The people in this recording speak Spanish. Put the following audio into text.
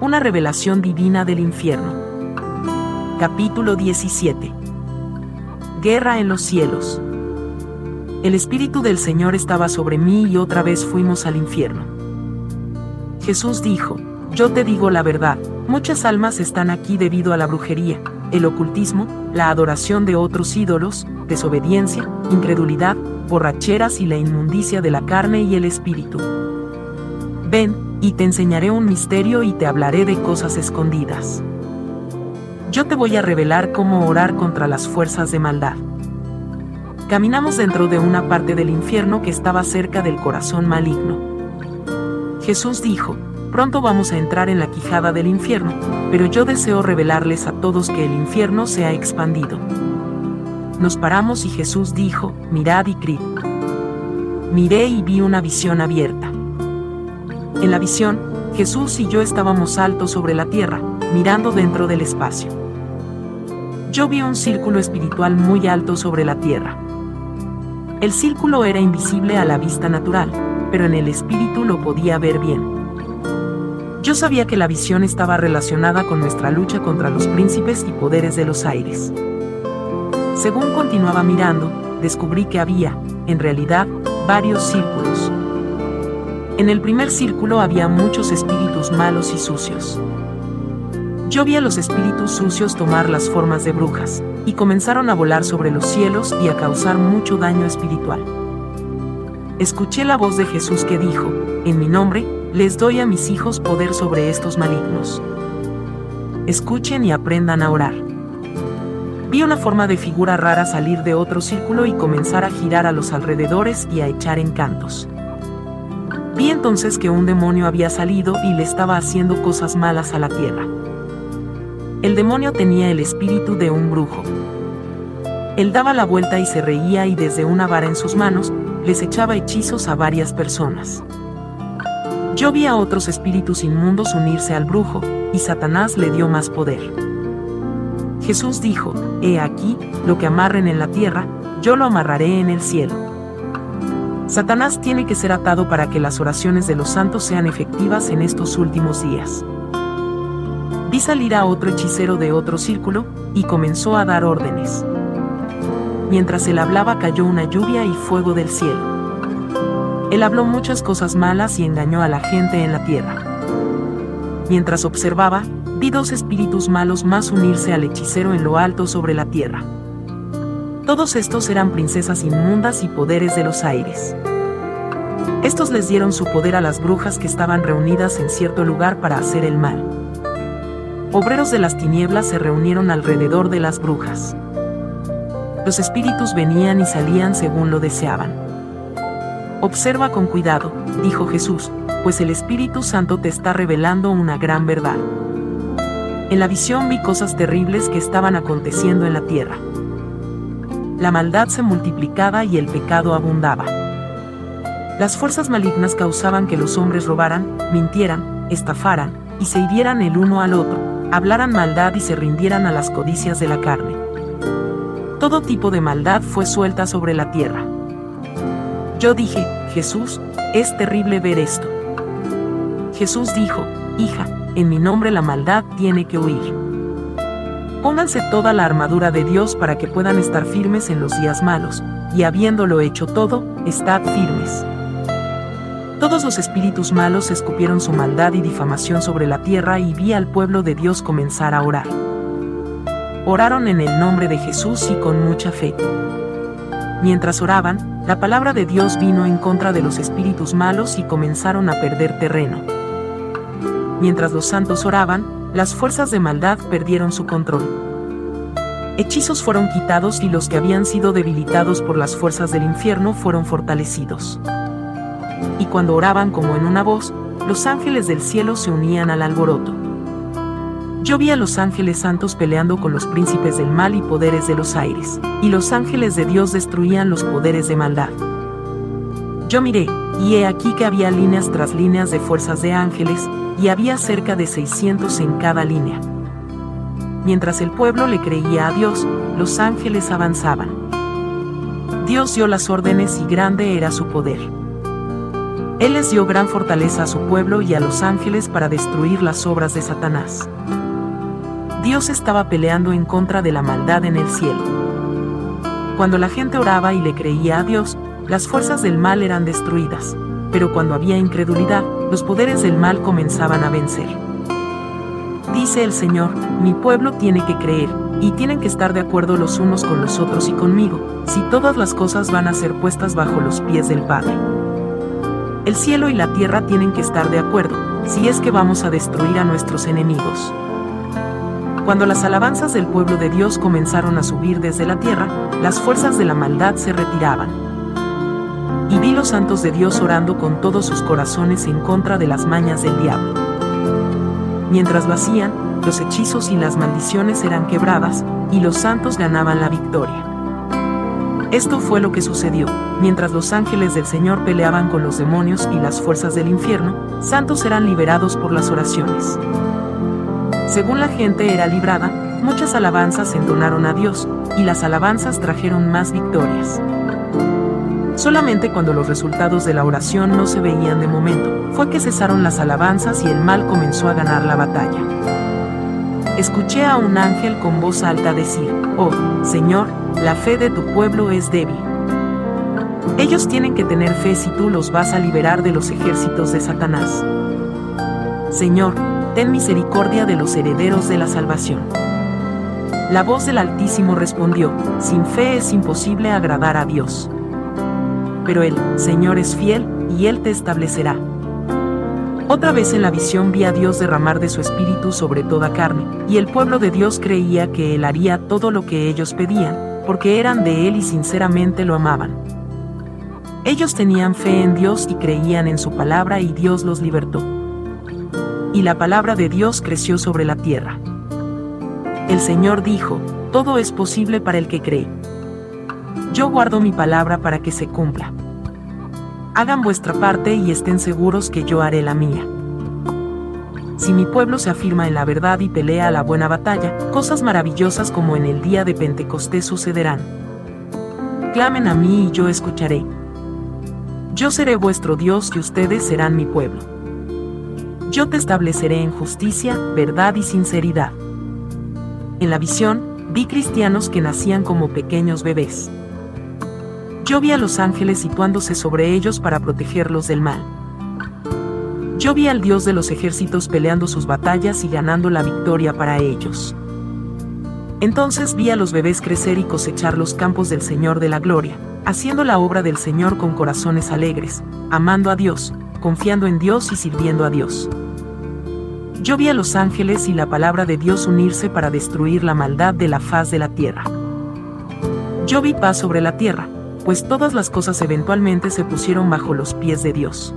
Una revelación divina del infierno. Capítulo 17. Guerra en los cielos. El Espíritu del Señor estaba sobre mí y otra vez fuimos al infierno. Jesús dijo, Yo te digo la verdad, muchas almas están aquí debido a la brujería, el ocultismo, la adoración de otros ídolos, desobediencia, incredulidad, borracheras y la inmundicia de la carne y el espíritu. Ven, y te enseñaré un misterio y te hablaré de cosas escondidas. Yo te voy a revelar cómo orar contra las fuerzas de maldad. Caminamos dentro de una parte del infierno que estaba cerca del corazón maligno. Jesús dijo, pronto vamos a entrar en la quijada del infierno, pero yo deseo revelarles a todos que el infierno se ha expandido. Nos paramos y Jesús dijo, mirad y crid. Miré y vi una visión abierta. En la visión, Jesús y yo estábamos altos sobre la tierra, mirando dentro del espacio. Yo vi un círculo espiritual muy alto sobre la tierra. El círculo era invisible a la vista natural, pero en el espíritu lo podía ver bien. Yo sabía que la visión estaba relacionada con nuestra lucha contra los príncipes y poderes de los aires. Según continuaba mirando, descubrí que había, en realidad, varios círculos. En el primer círculo había muchos espíritus malos y sucios. Yo vi a los espíritus sucios tomar las formas de brujas, y comenzaron a volar sobre los cielos y a causar mucho daño espiritual. Escuché la voz de Jesús que dijo, en mi nombre, les doy a mis hijos poder sobre estos malignos. Escuchen y aprendan a orar. Vi una forma de figura rara salir de otro círculo y comenzar a girar a los alrededores y a echar encantos. Vi entonces que un demonio había salido y le estaba haciendo cosas malas a la tierra. El demonio tenía el espíritu de un brujo. Él daba la vuelta y se reía y desde una vara en sus manos, les echaba hechizos a varias personas. Yo vi a otros espíritus inmundos unirse al brujo, y Satanás le dio más poder. Jesús dijo, He aquí, lo que amarren en la tierra, yo lo amarraré en el cielo. Satanás tiene que ser atado para que las oraciones de los santos sean efectivas en estos últimos días. Vi salir a otro hechicero de otro círculo, y comenzó a dar órdenes. Mientras él hablaba cayó una lluvia y fuego del cielo. Él habló muchas cosas malas y engañó a la gente en la tierra. Mientras observaba, vi dos espíritus malos más unirse al hechicero en lo alto sobre la tierra. Todos estos eran princesas inmundas y poderes de los aires. Estos les dieron su poder a las brujas que estaban reunidas en cierto lugar para hacer el mal. Obreros de las tinieblas se reunieron alrededor de las brujas. Los espíritus venían y salían según lo deseaban. Observa con cuidado, dijo Jesús, pues el Espíritu Santo te está revelando una gran verdad. En la visión vi cosas terribles que estaban aconteciendo en la tierra la maldad se multiplicaba y el pecado abundaba. Las fuerzas malignas causaban que los hombres robaran, mintieran, estafaran, y se hirieran el uno al otro, hablaran maldad y se rindieran a las codicias de la carne. Todo tipo de maldad fue suelta sobre la tierra. Yo dije, Jesús, es terrible ver esto. Jesús dijo, hija, en mi nombre la maldad tiene que huir. Pónganse toda la armadura de Dios para que puedan estar firmes en los días malos, y habiéndolo hecho todo, estad firmes. Todos los espíritus malos escupieron su maldad y difamación sobre la tierra y vi al pueblo de Dios comenzar a orar. Oraron en el nombre de Jesús y con mucha fe. Mientras oraban, la palabra de Dios vino en contra de los espíritus malos y comenzaron a perder terreno. Mientras los santos oraban, las fuerzas de maldad perdieron su control. Hechizos fueron quitados y los que habían sido debilitados por las fuerzas del infierno fueron fortalecidos. Y cuando oraban como en una voz, los ángeles del cielo se unían al alboroto. Yo vi a los ángeles santos peleando con los príncipes del mal y poderes de los aires, y los ángeles de Dios destruían los poderes de maldad. Yo miré, y he aquí que había líneas tras líneas de fuerzas de ángeles, y había cerca de 600 en cada línea. Mientras el pueblo le creía a Dios, los ángeles avanzaban. Dios dio las órdenes y grande era su poder. Él les dio gran fortaleza a su pueblo y a los ángeles para destruir las obras de Satanás. Dios estaba peleando en contra de la maldad en el cielo. Cuando la gente oraba y le creía a Dios, las fuerzas del mal eran destruidas, pero cuando había incredulidad, los poderes del mal comenzaban a vencer. Dice el Señor, mi pueblo tiene que creer, y tienen que estar de acuerdo los unos con los otros y conmigo, si todas las cosas van a ser puestas bajo los pies del Padre. El cielo y la tierra tienen que estar de acuerdo, si es que vamos a destruir a nuestros enemigos. Cuando las alabanzas del pueblo de Dios comenzaron a subir desde la tierra, las fuerzas de la maldad se retiraban. Y vi los santos de Dios orando con todos sus corazones en contra de las mañas del diablo. Mientras lo hacían, los hechizos y las maldiciones eran quebradas, y los santos ganaban la victoria. Esto fue lo que sucedió, mientras los ángeles del Señor peleaban con los demonios y las fuerzas del infierno, santos eran liberados por las oraciones. Según la gente era librada, muchas alabanzas entonaron a Dios, y las alabanzas trajeron más victorias. Solamente cuando los resultados de la oración no se veían de momento, fue que cesaron las alabanzas y el mal comenzó a ganar la batalla. Escuché a un ángel con voz alta decir, Oh, Señor, la fe de tu pueblo es débil. Ellos tienen que tener fe si tú los vas a liberar de los ejércitos de Satanás. Señor, ten misericordia de los herederos de la salvación. La voz del Altísimo respondió, sin fe es imposible agradar a Dios. Pero el Señor es fiel, y Él te establecerá. Otra vez en la visión vi a Dios derramar de su espíritu sobre toda carne, y el pueblo de Dios creía que Él haría todo lo que ellos pedían, porque eran de Él y sinceramente lo amaban. Ellos tenían fe en Dios y creían en su palabra y Dios los libertó. Y la palabra de Dios creció sobre la tierra. El Señor dijo, todo es posible para el que cree. Yo guardo mi palabra para que se cumpla. Hagan vuestra parte y estén seguros que yo haré la mía. Si mi pueblo se afirma en la verdad y pelea la buena batalla, cosas maravillosas como en el día de Pentecostés sucederán. Clamen a mí y yo escucharé. Yo seré vuestro Dios y ustedes serán mi pueblo. Yo te estableceré en justicia, verdad y sinceridad. En la visión, vi cristianos que nacían como pequeños bebés. Yo vi a los ángeles situándose sobre ellos para protegerlos del mal. Yo vi al Dios de los ejércitos peleando sus batallas y ganando la victoria para ellos. Entonces vi a los bebés crecer y cosechar los campos del Señor de la Gloria, haciendo la obra del Señor con corazones alegres, amando a Dios, confiando en Dios y sirviendo a Dios. Yo vi a los ángeles y la palabra de Dios unirse para destruir la maldad de la faz de la tierra. Yo vi paz sobre la tierra, pues todas las cosas eventualmente se pusieron bajo los pies de Dios.